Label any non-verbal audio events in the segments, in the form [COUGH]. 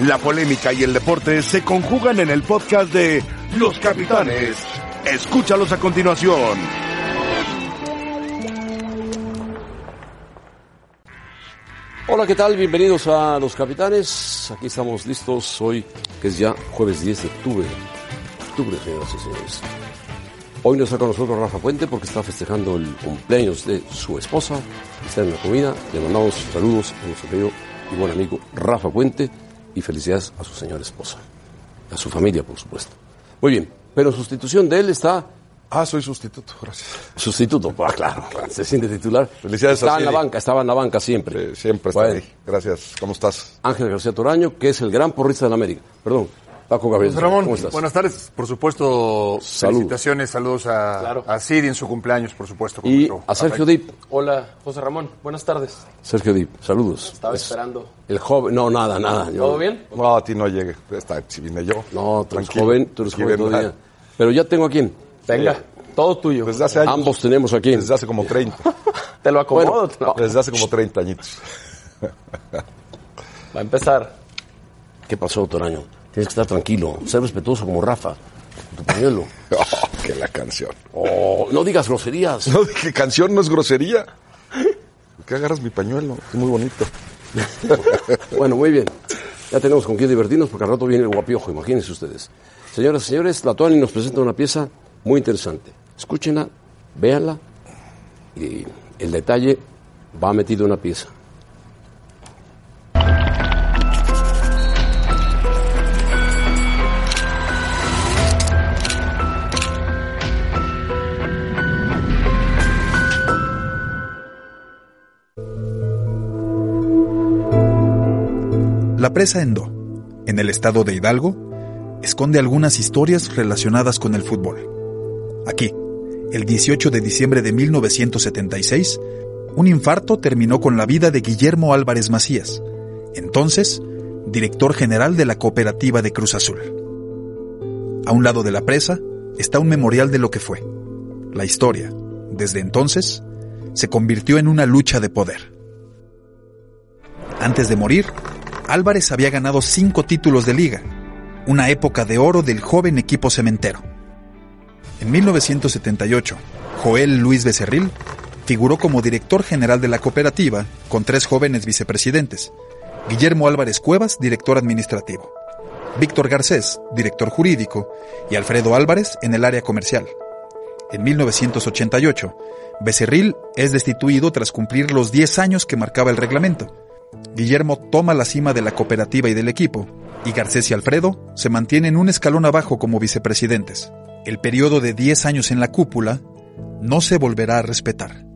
La polémica y el deporte se conjugan en el podcast de Los Capitanes. Escúchalos a continuación. Hola, ¿qué tal? Bienvenidos a Los Capitanes. Aquí estamos listos hoy, que es ya jueves 10 de octubre. Octubre, señoras y señores. Hoy no está con nosotros Rafa Puente porque está festejando el cumpleaños de su esposa. Está en la comida. Le mandamos saludos a nuestro querido y buen amigo Rafa Puente y felicidades a su señora esposa. A su familia, por supuesto. Muy bien, pero en sustitución de él está Ah, soy sustituto, gracias. Sustituto, ah, claro, se siente titular. Felicidades Estaba a en la banca, estaba en la banca siempre. Eh, siempre está Bueno. ahí. Gracias. ¿Cómo estás? Ángel García Toraño, que es el gran porrista de la América. Perdón, Paco Gabriel. José Ramón, ¿cómo estás? buenas tardes. Por supuesto, Salud. felicitaciones, saludos a, Claro. a Siri en su cumpleaños, por supuesto. Y a Sergio. Dip. Hola, José Ramón. Buenas tardes. Sergio Dip, saludos. Estaba Es esperando. El joven, no, nada, nada. yo- ¿Todo bien? No, a ti no llegue. Está, si vine yo. No, tú eres Tranquilo. joven, tú eres joven ven, todavía. Pero ya tengo a quién. Venga, todo tuyo. Desde hace años. Ambos tenemos aquí. Desde hace como 30. [LAUGHS] Te lo acomodo. Bueno, lo- Desde hace como 30 añitos. Va a empezar. ¿Qué pasó, Toraño? Tienes que estar tranquilo, ser respetuoso como Rafa. Tu pañuelo. [LAUGHS] Oh, que la canción. Oh, no digas groserías. [LAUGHS] No, dije, canción no es grosería. ¿Por qué agarras mi pañuelo? Es muy bonito. [LAUGHS] Bueno, muy bien. Ya tenemos con quién divertirnos porque al rato viene el guapiojo, imagínense ustedes. Señoras y señores, la Tuani nos presenta una pieza muy interesante. Escúchenla, véanla y el detalle va metido en una pieza. La presa Endo, en el estado de Hidalgo, esconde algunas historias relacionadas con el fútbol. Aquí, el 18 de diciembre de 1976, un infarto terminó con la vida de Guillermo Álvarez Macías, entonces director general de la cooperativa de Cruz Azul. A un lado de la presa está un memorial de lo que fue. La historia, desde entonces, se convirtió en una lucha de poder. Antes de morir, Álvarez había ganado cinco títulos de liga, una época de oro del joven equipo cementero. En 1978, Joel Luis Becerril figuró como director general de la cooperativa con tres jóvenes vicepresidentes, Guillermo Álvarez Cuevas, director administrativo, Víctor Garcés, director jurídico, y Alfredo Álvarez en el área comercial. En 1988, Becerril es destituido tras cumplir los 10 años que marcaba el reglamento. Guillermo toma la cima de la cooperativa y del equipo, y Garcés y Alfredo se mantienen un escalón abajo como vicepresidentes. El periodo de 10 años en la cúpula no se volverá a respetar.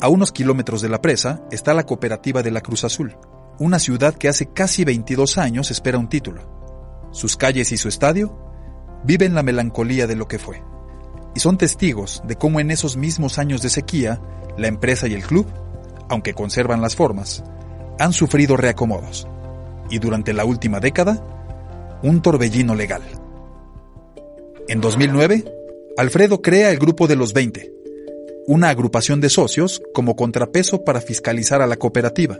A unos kilómetros de la presa está la cooperativa de la Cruz Azul, una ciudad que hace casi 22 años espera un título. Sus calles y su estadio viven la melancolía de lo que fue. Y son testigos de cómo en esos mismos años de sequía, la empresa y el club, aunque conservan las formas, han sufrido reacomodos. Y durante la última década, un torbellino legal. En 2009, Alfredo crea el Grupo de los 20, una agrupación de socios como contrapeso para fiscalizar a la cooperativa.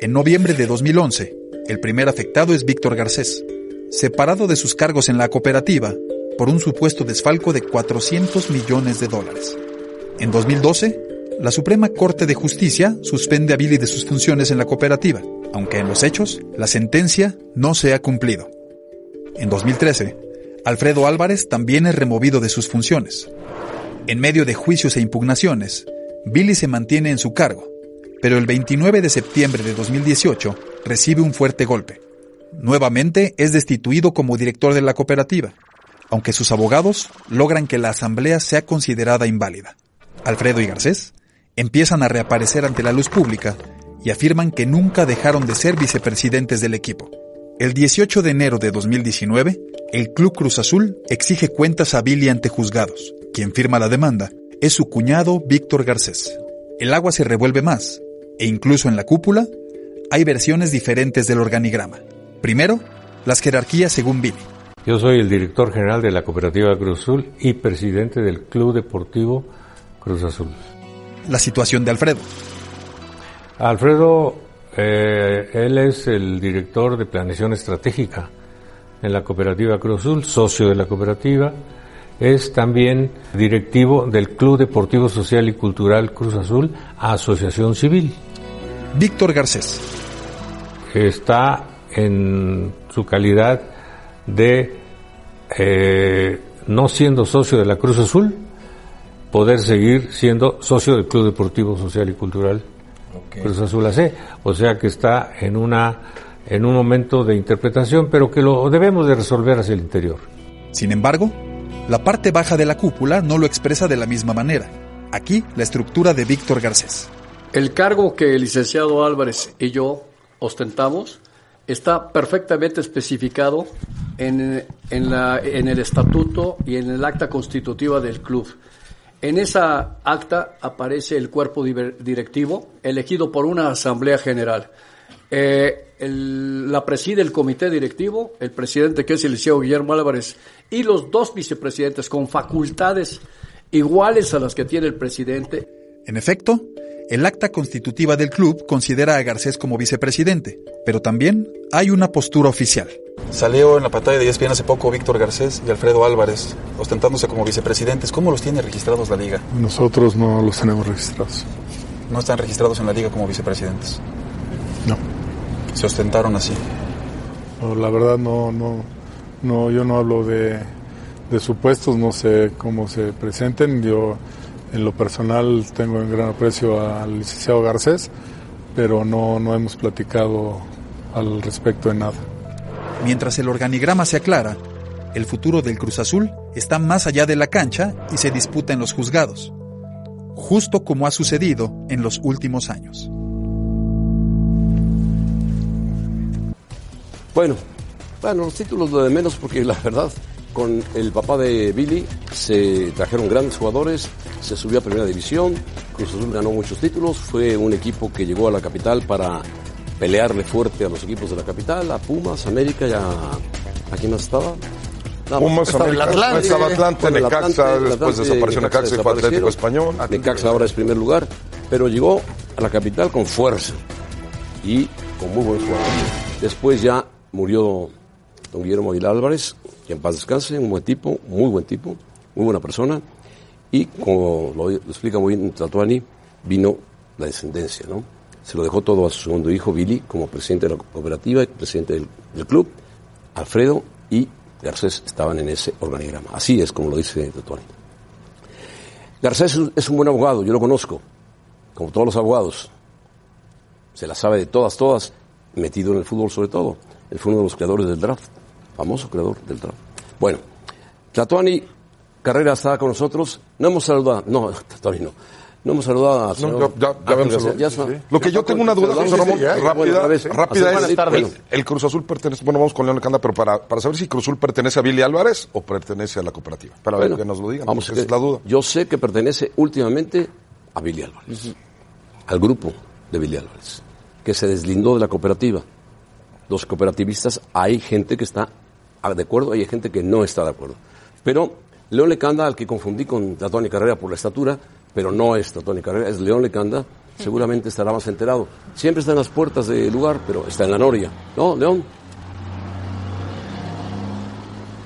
En noviembre de 2011, el primer afectado es Víctor Garcés, separado de sus cargos en la cooperativa por un supuesto desfalco de 400 millones de dólares. En 2012, la Suprema Corte de Justicia suspende a Billy de sus funciones en la cooperativa, aunque en los hechos la sentencia no se ha cumplido. En 2013, Alfredo Álvarez también es removido de sus funciones. En medio de juicios e impugnaciones, Billy se mantiene en su cargo, pero el 29 de septiembre de 2018 recibe un fuerte golpe. Nuevamente es destituido como director de la cooperativa, aunque sus abogados logran que la asamblea sea considerada inválida. Alfredo y Garcés empiezan a reaparecer ante la luz pública y afirman que nunca dejaron de ser vicepresidentes del equipo. El 18 de enero de 2019, el Club Cruz Azul exige cuentas a Billy ante juzgados. Quien firma la demanda es su cuñado Víctor Garcés. El agua se revuelve más, e incluso en la cúpula hay versiones diferentes del organigrama. Primero, las jerarquías según Billy. Yo soy el director general de la Cooperativa Cruz Azul y presidente del Club Deportivo Cruz Azul. La situación de Alfredo. Alfredo eh, él es el director de planeación estratégica en la cooperativa Cruz Azul, socio de la cooperativa. Es también directivo del Club Deportivo Social y Cultural Cruz Azul, Asociación Civil. Víctor Garcés. Está en su calidad de, eh, no siendo socio de la Cruz Azul, poder seguir siendo socio del Club Deportivo Social y Cultural Cruz Azul AC. O sea que está en una en un momento de interpretación, pero que lo debemos de resolver hacia el interior. Sin embargo, la parte baja de la cúpula no lo expresa de la misma manera. Aquí la estructura de Víctor Garcés. El cargo que el licenciado Álvarez y yo ostentamos está perfectamente especificado en, en, la, en el estatuto y en el acta constitutiva del club. En esa acta aparece el cuerpo directivo elegido por una asamblea general. Eh, la preside el comité directivo, el presidente que es el liceo Guillermo Álvarez y los dos vicepresidentes con facultades iguales a las que tiene el presidente. En efecto, el acta constitutiva del club considera a Garcés como vicepresidente, pero también hay una postura oficial. Salió en la pantalla de ESPN hace poco Víctor Garcés y Alfredo Álvarez, ostentándose como vicepresidentes. ¿Cómo los tiene registrados la liga? Nosotros no los tenemos registrados. ¿No están registrados en la liga como vicepresidentes? No se ostentaron así? la verdad no, no, no, yo no hablo de, de supuestos, no sé cómo se presenten. Yo en lo personal tengo en gran aprecio al licenciado Garcés, pero no, no hemos platicado al respecto de nada. Mientras el organigrama se aclara, el futuro del Cruz Azul está más allá de la cancha y se disputa en los juzgados, justo como ha sucedido en los últimos años. Bueno, bueno, los títulos lo de menos porque la verdad, con el papá de Billy se trajeron grandes jugadores, se subió a primera división, Cruz Azul ganó muchos títulos, fue un equipo que llegó a la capital para pelearle fuerte a los equipos de la capital, a Pumas, América y a... ¿A quién más estaba? Pumas, América, Atlante, estaba Atlante, Necaxa, después desapareció Necaxa y fue Atlético Español. Necaxa ahora es primer lugar, pero llegó a la capital con fuerza y con muy buenos jugadores. Después ya murió don Guillermo Aguilar Álvarez, en paz descanse, un buen tipo, muy buen tipo, muy buena persona. Y como lo, explica muy bien Tatuani, vino la descendencia, ¿no? Se lo dejó todo a su segundo hijo, Billy, como presidente de la cooperativa presidente del, club. Alfredo y Garcés estaban en ese organigrama. Así es como lo dice Tatuani. Garcés es un buen abogado, yo lo conozco, como todos los abogados. Se la sabe de todas, todas, metido en el fútbol sobre todo. Él fue uno de los creadores del draft, famoso creador del draft. Bueno, Tatuani Carrera está con nosotros. No hemos saludado, no, [LAUGHS] Tatuani no. No hemos saludado a no, ya, ya, Lo que yo tengo una duda, José Ramón, rápida, rápida es, el Cruz Azul pertenece, bueno, vamos con León Lecanda, pero para, para saber si Cruz Azul pertenece a Billy Álvarez o pertenece a la cooperativa. Para ver que nos lo digan, vamos, es la duda. Yo sé que pertenece últimamente a Billy Álvarez, al grupo de Billy Álvarez, que se deslindó de la cooperativa los cooperativistas, hay gente que está de acuerdo, hay gente que no está de acuerdo. Pero León Lecanda, al que confundí con Tatuani Carrera por la estatura, pero no es Tatuani Carrera, es León Lecanda, seguramente estará más enterado. Siempre está en las puertas del lugar, pero está en la noria. ¿No, León?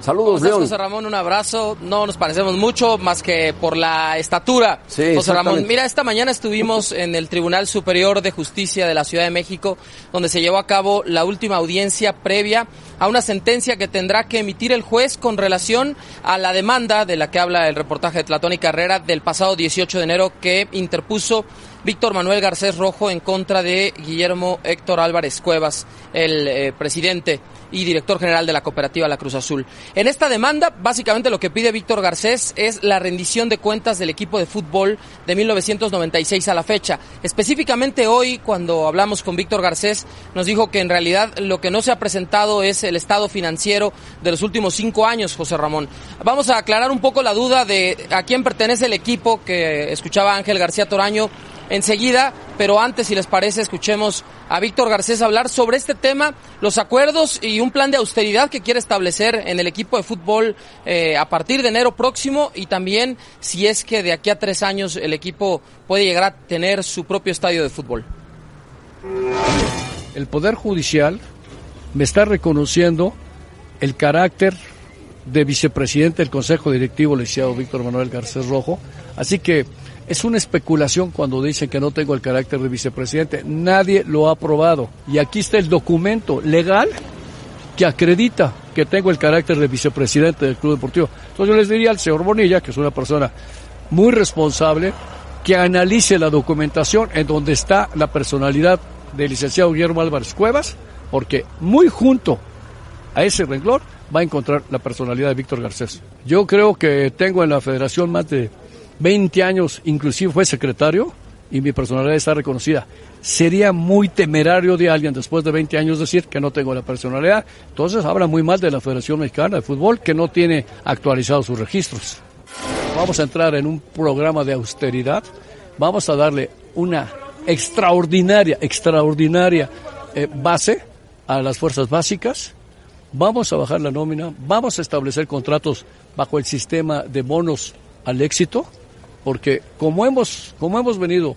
Saludos, León. José Ramón, un abrazo. No nos parecemos mucho más que por la estatura. Sí, José Ramón, mira, esta mañana estuvimos en el Tribunal Superior de Justicia de la Ciudad de México, donde se llevó a cabo la última audiencia previa a una sentencia que tendrá que emitir el juez con relación a la demanda de la que habla el reportaje de Tlatón y Carrera del pasado 18 de enero que interpuso Víctor Manuel Garcés Rojo en contra de Guillermo Héctor Álvarez Cuevas, el eh, presidente y director general de la cooperativa La Cruz Azul. En esta demanda, básicamente lo que pide Víctor Garcés es la rendición de cuentas del equipo de fútbol de 1996 a la fecha. Específicamente hoy, cuando hablamos con Víctor Garcés, nos dijo que en realidad lo que no se ha presentado es el estado financiero de los últimos cinco años, José Ramón. Vamos a aclarar un poco la duda de a quién pertenece el equipo que escuchaba Ángel García Toraño enseguida, pero antes, si les parece, escuchemos a Víctor Garcés hablar sobre este tema, los acuerdos y un plan de austeridad que quiere establecer en el equipo de fútbol eh, a partir de enero próximo y también si es que de aquí a tres años el equipo puede llegar a tener su propio estadio de fútbol. el Poder Judicial me está reconociendo el carácter de vicepresidente del Consejo Directivo, licenciado Víctor Manuel Garcés Rojo. Así que es una especulación cuando dicen que no tengo el carácter de vicepresidente. Nadie lo ha aprobado. Y aquí está el documento legal que acredita que tengo el carácter de vicepresidente del Club Deportivo. Entonces yo les diría al señor Bonilla, que es una persona muy responsable, que analice la documentación en donde está la personalidad del licenciado Guillermo Álvarez Cuevas, porque muy junto a ese renglón va a encontrar la personalidad de Víctor Garcés. Yo creo que tengo en la federación más de 20 años, inclusive fue secretario, y mi personalidad está reconocida. Sería muy temerario de alguien después de 20 años decir que no tengo la personalidad. Entonces habla muy mal de la Federación Mexicana de Fútbol que no tiene actualizados sus registros. Vamos a entrar en un programa de austeridad. Vamos a darle una extraordinaria, extraordinaria eh, base a las fuerzas básicas. Vamos a bajar la nómina. Vamos a establecer contratos bajo el sistema de bonos al éxito porque como hemos, como hemos venido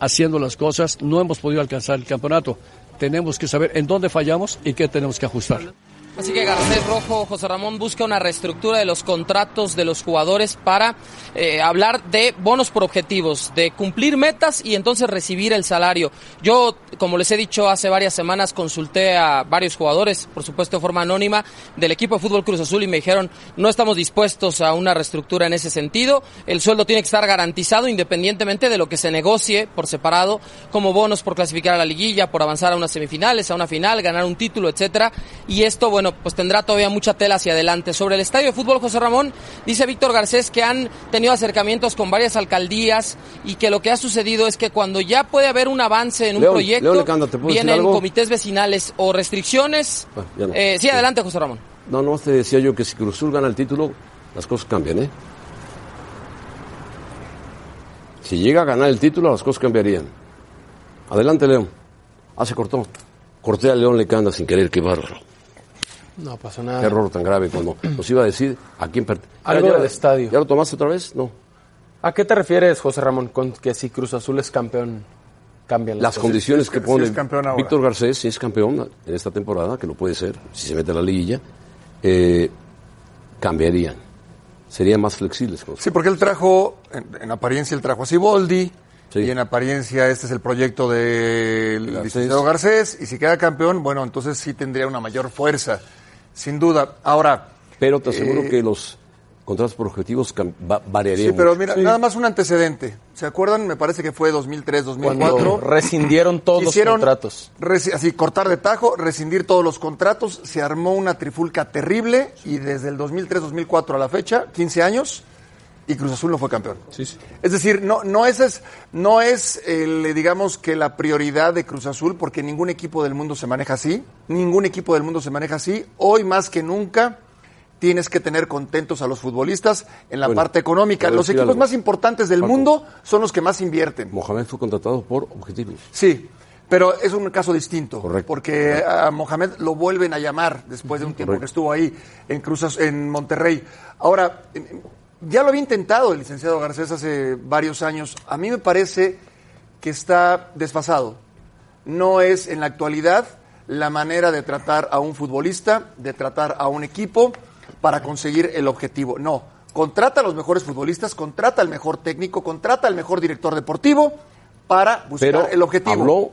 haciendo las cosas, no hemos podido alcanzar el campeonato. Tenemos que saber en dónde fallamos y qué tenemos que ajustar. Así que Garcés Rojo, José Ramón, busca una reestructura de los contratos de los jugadores para eh, hablar de bonos por objetivos, de cumplir metas y entonces recibir el salario. Yo, como les he dicho hace varias semanas, consulté a varios jugadores, por supuesto de forma anónima, del equipo de Fútbol Cruz Azul y me dijeron, no estamos dispuestos a una reestructura en ese sentido, el sueldo tiene que estar garantizado independientemente de lo que se negocie por separado, como bonos por clasificar a la liguilla, por avanzar a unas semifinales, a una final, ganar un título, etcétera. Y esto, bueno, pues tendrá todavía mucha tela hacia adelante. Sobre el estadio de fútbol, José Ramón, dice Víctor Garcés que han tenido acercamientos con varias alcaldías y que lo que ha sucedido es que cuando ya puede haber un avance en un proyecto, vienen comités vecinales o restricciones. Ah, eh, sí, adelante, José Ramón. No, no, te decía yo que si Cruzul gana el título, las cosas cambian, ¿eh? Si llega a ganar el título, las cosas cambiarían. Adelante, León. Ah, se cortó. Corté a León le canta sin querer, qué bárbaro. No pasó nada. Qué error tan grave cuando nos iba a decir a quién pertenece. Algo del estadio. ¿Ya lo tomaste otra vez? No. ¿A qué te refieres, José Ramón, con que si Cruz Azul es campeón, cambian las, condiciones que pone Víctor Garcés, si es campeón en esta temporada, que lo puede ser, si se mete a la liguilla, eh, cambiarían. Serían más flexibles. Sí, porque él trajo, en, apariencia, él trajo a Siboldi, Y en apariencia este es el proyecto del licenciado Garcés. Y si queda campeón, bueno, entonces sí tendría una mayor fuerza sin duda. Ahora. Pero te aseguro eh, que los contratos por objetivos variarían. Sí, pero mira, nada más un antecedente. ¿Se acuerdan? Me parece que fue 2003, 2004. rescindieron todos los contratos. Así, cortar de tajo, rescindir todos los contratos. Se armó una trifulca terrible y desde el 2003, 2004 a la fecha, 15 años, y Cruz Azul no fue campeón. Sí, sí. Es decir, no, no es, no es digamos que la prioridad de Cruz Azul, porque ningún equipo del mundo se maneja así, ningún equipo del mundo se maneja así. Hoy más que nunca tienes que tener contentos a los futbolistas en la parte económica. Los equipos más importantes del mundo son los que más invierten. Mohamed fue contratado por objetivos. Sí, pero es un caso distinto, Correcto. porque a Mohamed lo vuelven a llamar después de un tiempo que estuvo ahí en Cruz, en Monterrey. Ahora, ya lo había intentado el licenciado Garcés hace varios años. A mí me parece que está desfasado. No es en la actualidad la manera de tratar a un futbolista, de tratar a un equipo para conseguir el objetivo. No, contrata a los mejores futbolistas, contrata al mejor técnico, contrata al mejor director deportivo para buscar el objetivo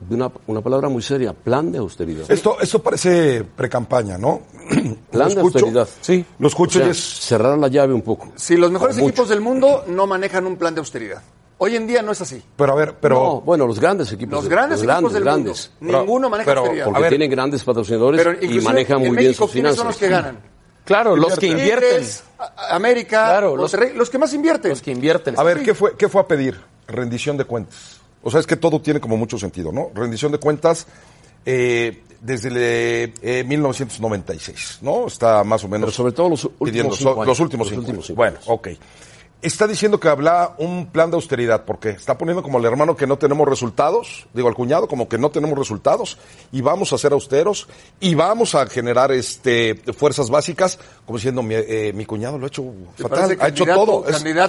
de una, una, palabra muy seria, plan de austeridad. Esto, esto parece precampaña, ¿no? [CLEARS THROAT] plan de austeridad. Sí. Lo escucho y es... Cerrar la llave un poco. Sí, los mejores equipos del mundo no manejan un plan de austeridad. Hoy en día no es así. Pero a ver, pero... bueno, los grandes equipos. Los grandes equipos del grandes. mundo. Ninguno maneja austeridad. Porque tienen grandes patrocinadores y manejan muy bien sus finanzas. son los que ganan? [CLEARS THROAT] Claro, los que invierten. América, claro, los, los, que más invierten. Los que invierten. A ver, ¿qué fue, ¿qué fue a pedir? Rendición de cuentas. O sea, es que todo tiene como mucho sentido, ¿no? Rendición de cuentas eh, desde eh, 1996, ¿no? Está más o menos... Pero sobre todo los últimos cinco Los últimos, los últimos cinco Bueno, ok. Está diciendo que habla un plan de austeridad, porque está poniendo como el hermano que no tenemos resultados, digo al cuñado como que no tenemos resultados, y vamos a ser austeros, y vamos a generar este fuerzas básicas, como diciendo mi, eh, mi cuñado lo ha hecho fatal, ha hecho todo,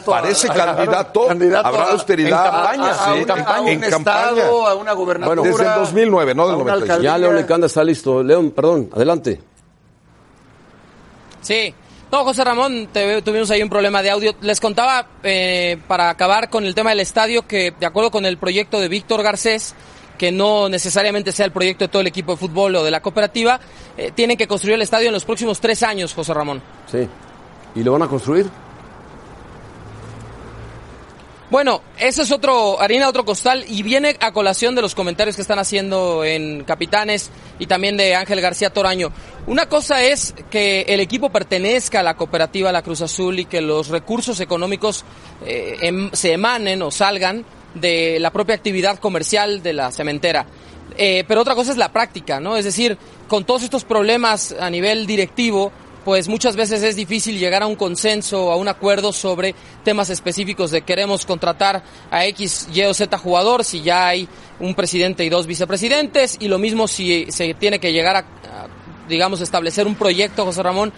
parece candidato, habrá austeridad en campaña, a, en campaña, un estado, a una gobernatura, bueno, desde el 2009, no del 96. Ya León Lecanda está listo, León, perdón, adelante. Sí, no, José Ramón, tuvimos ahí un problema de audio. Les contaba, eh, para acabar con el tema del estadio, que de acuerdo con el proyecto de Víctor Garcés, que no necesariamente sea el proyecto de todo el equipo de fútbol o de la cooperativa, eh, tienen que construir el estadio en los próximos tres años, José Ramón. Sí. ¿Y lo van a construir? Bueno, eso es otro, harina otro costal y viene a colación de los comentarios que están haciendo en Capitanes y también de Ángel García Toraño. Una cosa es que el equipo pertenezca a la cooperativa La Cruz Azul y que los recursos económicos eh, em, se emanen o salgan de la propia actividad comercial de la cementera. Eh, pero otra cosa es la práctica, ¿no? Es decir, con todos estos problemas a nivel directivo, pues muchas veces es difícil llegar a un consenso, a un acuerdo sobre temas específicos de queremos contratar a X, Y o Z jugador si ya hay un presidente y dos vicepresidentes y lo mismo si se tiene que llegar a, digamos, establecer un proyecto, José Ramón,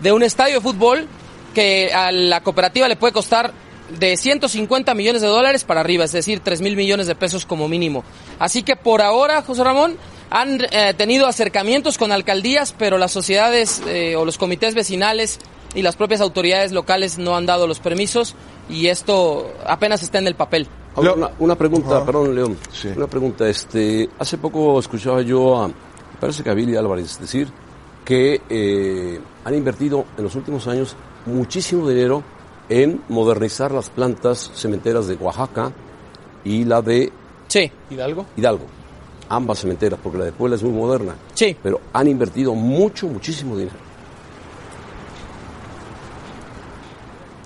de un estadio de fútbol que a la cooperativa le puede costar de 150 millones de dólares para arriba, es decir, 3 mil millones de pesos como mínimo. Así que por ahora, José Ramón, han eh, tenido acercamientos con alcaldías, pero las sociedades eh, o los comités vecinales y las propias autoridades locales no han dado los permisos y esto apenas está en el papel. una, pregunta, perdón, León. Una pregunta. Este, hace poco escuchaba yo a, me parece que a Billy Álvarez decir que eh, han invertido en los últimos años muchísimo dinero en modernizar las plantas cementeras de Oaxaca y la de sí. Hidalgo. Hidalgo ambas cementeras, porque la de Puebla es muy moderna. Sí. Pero han invertido mucho, muchísimo dinero.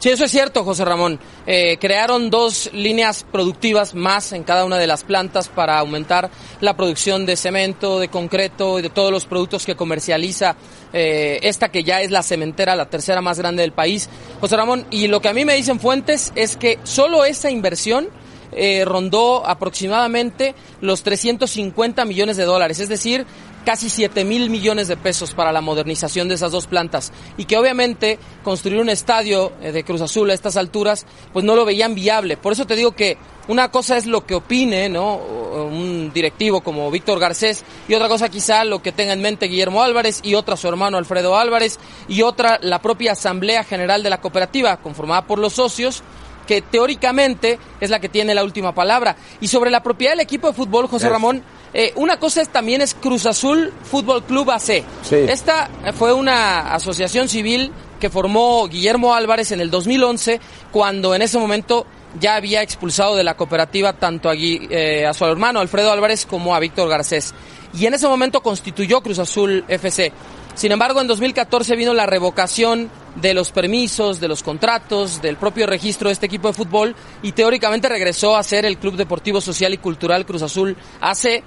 Sí, eso es cierto, José Ramón. Eh, crearon dos líneas productivas más en cada una de las plantas para aumentar la producción de cemento, de concreto y de todos los productos que comercializa eh, esta que ya es la cementera, la tercera más grande del país. José Ramón, y lo que a mí me dicen fuentes es que solo esa inversión eh, rondó aproximadamente los 350 millones de dólares, es decir, casi 7 mil millones de pesos para la modernización de esas dos plantas y que obviamente construir un estadio eh, de Cruz Azul a estas alturas pues no lo veían viable. Por eso te digo que una cosa es lo que opine, ¿no? Un directivo como Víctor Garcés y otra cosa quizá lo que tenga en mente Guillermo Álvarez y otra su hermano Alfredo Álvarez y otra la propia Asamblea General de la Cooperativa conformada por los socios que teóricamente es la que tiene la última palabra. Y sobre la propiedad del equipo de fútbol, José Ramón, eh, una cosa es, también es Cruz Azul Fútbol Club AC. Esta fue una asociación civil que formó Guillermo Álvarez en el 2011, cuando en ese momento ya había expulsado de la cooperativa tanto a, eh, a su hermano Alfredo Álvarez como a Víctor Garcés. Y en ese momento constituyó Cruz Azul FC. Sin embargo, en 2014 vino la revocación de los permisos, de los contratos, del propio registro de este equipo de fútbol y teóricamente regresó a ser el Club Deportivo Social y Cultural Cruz Azul hace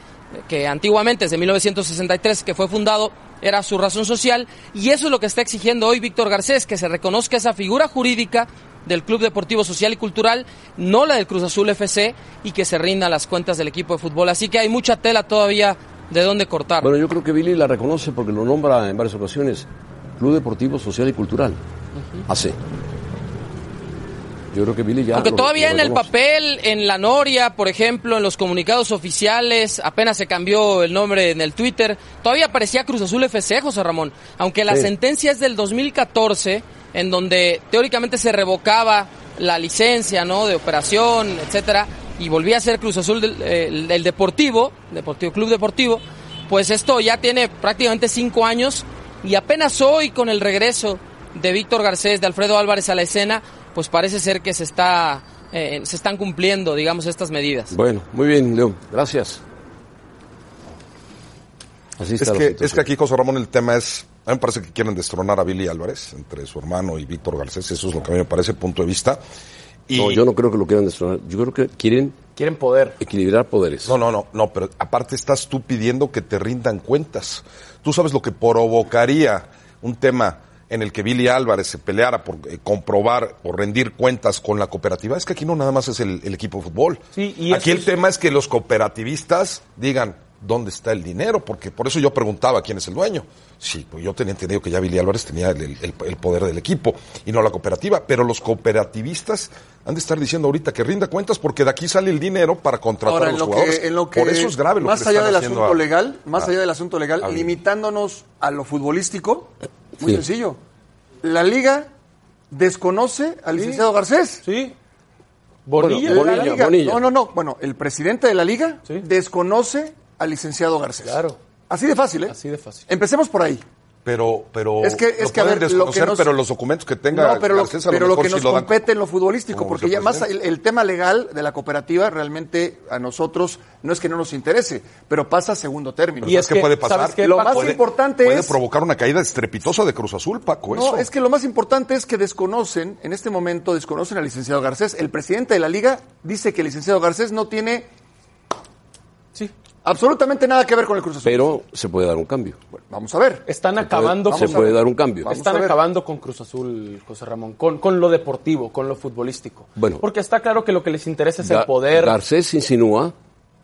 que antiguamente, desde 1963 que fue fundado, era su razón social y eso es lo que está exigiendo hoy Víctor Garcés, que se reconozca esa figura jurídica del Club Deportivo Social y Cultural, no la del Cruz Azul FC y que se rinda las cuentas del equipo de fútbol. Así que hay mucha tela todavía de dónde cortar. Bueno, yo creo que Billy la reconoce porque lo nombra en varias ocasiones. Club Deportivo Social y Cultural. Hace. Yo creo que Billy ya. Aunque todavía en el papel, en la Noria, por ejemplo, en los comunicados oficiales, apenas se cambió el nombre en el Twitter, todavía aparecía Cruz Azul FC, José Ramón. Aunque la sentencia es del 2014, en donde teóricamente se revocaba la licencia, ¿no? De operación, etcétera, y volvía a ser Cruz Azul del, el, Deportivo, Deportivo Club Deportivo, pues esto ya tiene prácticamente cinco años y apenas hoy con el regreso de Víctor Garcés, de Alfredo Álvarez a la escena, pues parece ser que se está eh, se están cumpliendo, digamos, estas medidas. Bueno, muy bien, León, gracias. Así es, que, es que aquí, José Ramón, el tema es, a mí me parece que quieren destronar a Billy Álvarez, entre su hermano y Víctor Garcés, eso es lo que a mí me parece, punto de vista. Y... No, yo no creo que lo quieran destronar, yo creo que quieren... Quieren poder. Equilibrar poderes. No, no, no, no, pero aparte estás tú pidiendo que te rindan cuentas. Tú sabes lo que provocaría un tema en el que Billy Álvarez se peleara por eh, comprobar o rendir cuentas con la cooperativa, es que aquí no nada más es el, equipo de fútbol. y aquí el tema es que los cooperativistas digan, ¿dónde está el dinero? Porque por eso yo preguntaba quién es el dueño. Sí, pues yo tenía entendido que ya Billy Álvarez tenía el, poder del equipo y no la cooperativa, pero los cooperativistas han de estar diciendo ahorita que rinda cuentas porque de aquí sale el dinero para contratar a los jugadores. por eso es grave lo más que allá del asunto legal, más allá del asunto legal, limitándonos a lo futbolístico, muy sencillo. La liga desconoce al licenciado Garcés. Sí. Bonilla, No, no, no. Bueno, el presidente de la liga desconoce al licenciado Garcés. Claro. Así de fácil, ¿eh? Así de fácil. Empecemos por ahí. Pero, pero es que, es que a ver, lo que pero los documentos que tenga no, pero lo, pero lo que nos compete en lo futbolístico, porque ya más el, tema legal de la cooperativa realmente a nosotros no es que no nos interese, pero pasa a segundo término. y es que, puede pasar. Lo más importante puede es provocar una caída estrepitosa de Cruz Azul, Paco. No, es que lo más importante es que desconocen, en este momento desconocen al licenciado Garcés. El presidente de la liga dice que el licenciado Garcés no tiene Sí. Absolutamente nada que ver con el Cruz Azul. Pero se puede dar un cambio. vamos a ver. Están acabando. se puede dar un cambio. Están acabando con Cruz Azul, José Ramón, con, con lo deportivo, con lo futbolístico. Bueno. Porque está claro que lo que les interesa es el poder. Garcés insinúa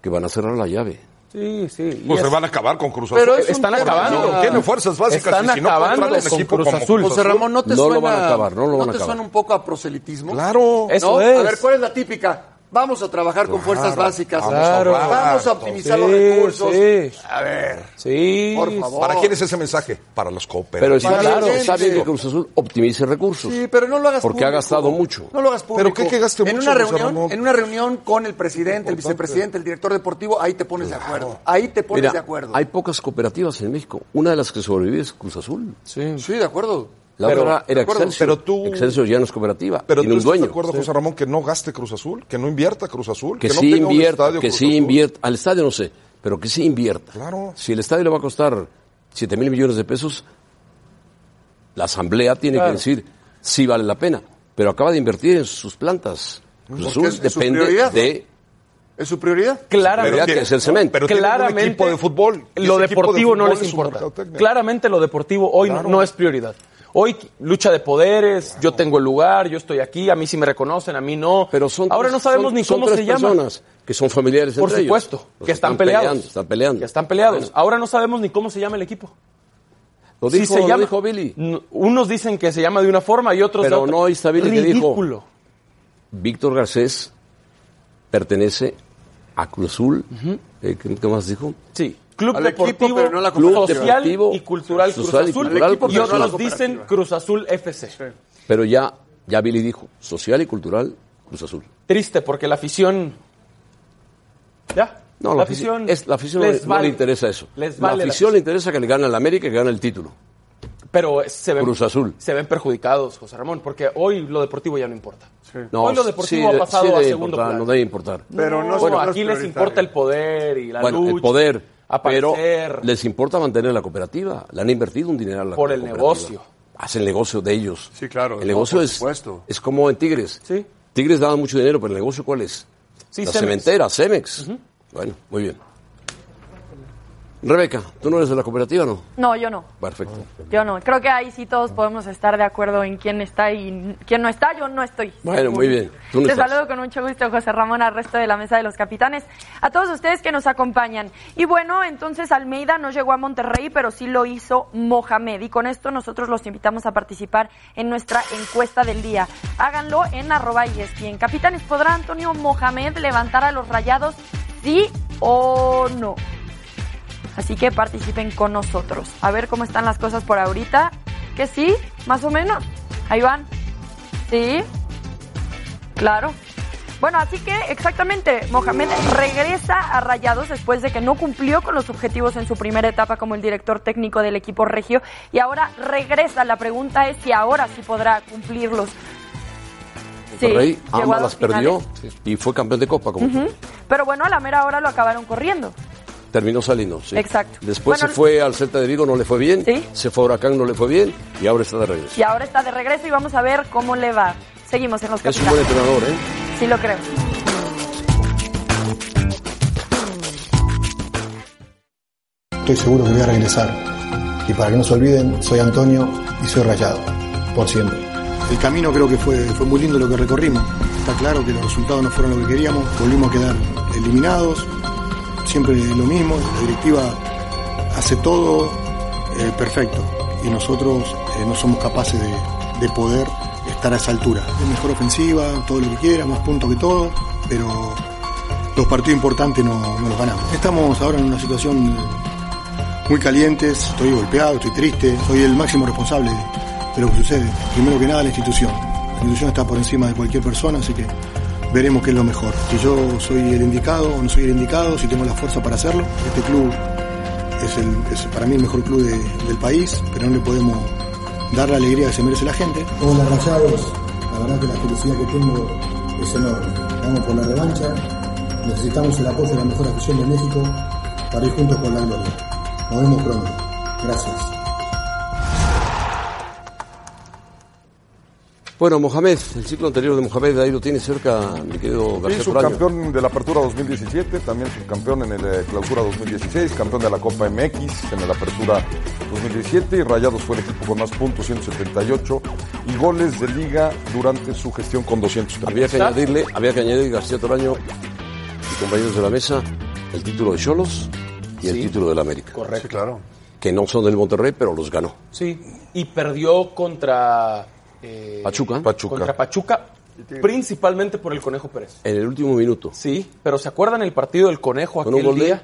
que van a cerrar la llave. Sí, sí. Pues se van a acabar con Cruz Azul. Pero están acabando. Tienen fuerzas básicas. Están acabando con Cruz Azul. José Ramón, ¿no te suena, lo van a acabar, no, lo van ¿no te suena un poco a proselitismo? Claro. Eso es. A ver, ¿cuál es la típica? Vamos a trabajar con fuerzas básicas. Claro. Vamos a optimizar los recursos. A ver. Sí. Por favor. ¿Para quién es ese mensaje? Para los cooperativos. Pero sí, claro, saben que Cruz Azul optimice recursos. Sí, pero no lo hagas Porque ha gastado mucho. No lo hagas público. ¿Pero qué que gaste en mucho, Una reunión, en una reunión con el presidente, el vicepresidente, el director deportivo, ahí te pones de acuerdo. Ahí te pones de acuerdo. Hay pocas cooperativas en México. Una de las que sobrevive es Cruz Azul. Sí. Sí, de acuerdo. La pero, otra era Excelsior. Pero tú, Excelsior ya no es cooperativa. Pero tiene tú un dueño. ¿estás de acuerdo, José Ramón, que no gaste Cruz Azul? Que no invierta Cruz Azul? Que, que sí no invierta, que Cruz sí invierta. Al estadio no sé, pero que sí invierta. Claro. Si el estadio le va a costar 7 mil millones de pesos, la asamblea tiene que decir sí vale la pena. Pero acaba de invertir en sus plantas. Cruz Azul depende de ¿Es su prioridad? Claramente. que es el cemento. Pero claramente un equipo de fútbol. Lo deportivo no les importa. Claramente lo deportivo hoy no, es prioridad. Hoy lucha de poderes, yo tengo el lugar, yo estoy aquí, a mí sí me reconocen, a mí no. Pero son ahora no sabemos ni cómo se llaman. personas que son familiares Por supuesto, que están, peleados, están peleando. Que están peleados. Ahora no sabemos ni cómo se llama el equipo. Lo dijo, si se llama, dijo Billy. Unos dicen que se llama de una forma y otros Pero de otra. no, está Billy Ridículo. que dijo. Víctor Garcés pertenece a Cruz Azul. Eh, ¿Qué más dijo? Sí. Club Al Deportivo, equipo, no Club. Social y Cultural Cruz Social y Azul. cultural y Azul. otros dicen Cruz Azul FC. Pero ya, ya Billy dijo, social y cultural Cruz Azul. Triste porque la afición... Ya. No, la, afición, es, la afición les no, vale. le interesa eso. Les la vale la afición le interesa que le gane al América y que gane el título. Pero se ven, Cruz Azul. se ven perjudicados, José Ramón, porque hoy lo deportivo ya no importa. No, hoy lo deportivo sí, ha pasado sí a segundo importar, plano. No debe importar. Pero no, bueno, aquí les importa el poder y la bueno, lucha. el poder. Pero les importa mantener la cooperativa. Le han invertido un dinero a la Por el negocio. Hacen el negocio de ellos. Sí, claro. El no, negocio por es, supuesto. es como en Tigres. Sí. Tigres daban mucho dinero, pero el negocio ¿cuál es? Sí, la Cemex. cementera, Cemex. Bueno, muy bien. Rebeca, ¿tú no eres de la cooperativa no? No, yo no. Perfecto. Yo no. Creo que ahí sí todos podemos estar de acuerdo en quién está y quién no está. Yo no estoy. Bueno, muy bien. Tú no Te estás. saludo con mucho gusto, José Ramón, al resto de la mesa de los capitanes, a todos ustedes que nos acompañan. Y bueno, entonces Almeida no llegó a Monterrey, pero sí lo hizo Mohamed. Y con esto nosotros los invitamos a participar en nuestra encuesta del día. Háganlo en arroba ESPN. Capitanes, ¿podrá Antonio Mohamed levantar a los rayados? ¿Sí o no? Así que participen con nosotros. A ver cómo están las cosas por ahorita. Que sí, más o menos. Ahí van. Sí. Claro. Bueno, así que exactamente, Mohamed regresa a Rayados después de que no cumplió con los objetivos en su primera etapa como el director técnico del equipo regio y ahora regresa. La pregunta es si ahora sí podrá cumplirlos. Sí, a ambas las perdió y fue campeón de Copa. Como. Pero bueno, a la mera hora lo acabaron corriendo. Terminó saliendo, sí. Exacto. Después Bueno, se fue al Celta de Vigo, no le fue bien. Sí. Se fue a Huracán, no le fue bien. Y ahora está de regreso. Y ahora está de regreso y vamos a ver cómo le va. Seguimos en los Es un buen entrenador, ¿eh? Sí lo creo. Estoy seguro que voy a regresar. Y para que no se olviden, soy Antonio y soy rayado, por siempre. El camino creo que fue, fue muy lindo lo que recorrimos. Está claro que los resultados no fueron lo que queríamos, volvimos a quedar eliminados, siempre lo mismo, la directiva hace todo eh, perfecto y nosotros eh, no somos capaces de, poder estar a esa altura. Es mejor ofensiva, todo lo que quiera, más puntos que todo, pero los partidos importantes no, no los ganamos. Estamos ahora en una situación muy caliente, estoy golpeado, estoy triste, soy el máximo responsable de lo que sucede. Primero que nada la institución. La institución está por encima de cualquier persona, así que veremos qué es lo mejor. Si yo soy el indicado o no soy el indicado, si tengo la fuerza para hacerlo. Este club es, el, para mí el mejor club del país, pero no le podemos dar la alegría que se merece la gente. Hola Rayados, la verdad que la felicidad que tengo es enorme. Vamos por la revancha, necesitamos el apoyo de la mejor afición de México para ir juntos por la gloria. Nos vemos pronto. Gracias. Bueno, Mohamed, el ciclo anterior de Mohamed, ahí lo tiene cerca, mi querido García Sí, subcampeón de la Apertura 2017, también subcampeón en el eh, Clausura 2016, campeón de la Copa MX en la Apertura 2017 y Rayados fue el equipo con más puntos, 178 y goles de liga durante su gestión con 200. Había que añadirle, había que añadir García Toraño y compañeros de la mesa el título de Cholos y el título del América. Correcto. claro. Que no son del Monterrey, pero los ganó. Sí, y perdió contra eh, Pachuca. Pachuca. Contra Pachuca, principalmente por el Conejo Pérez. En el último minuto. Sí, pero ¿se acuerdan el partido del Conejo aquel un día?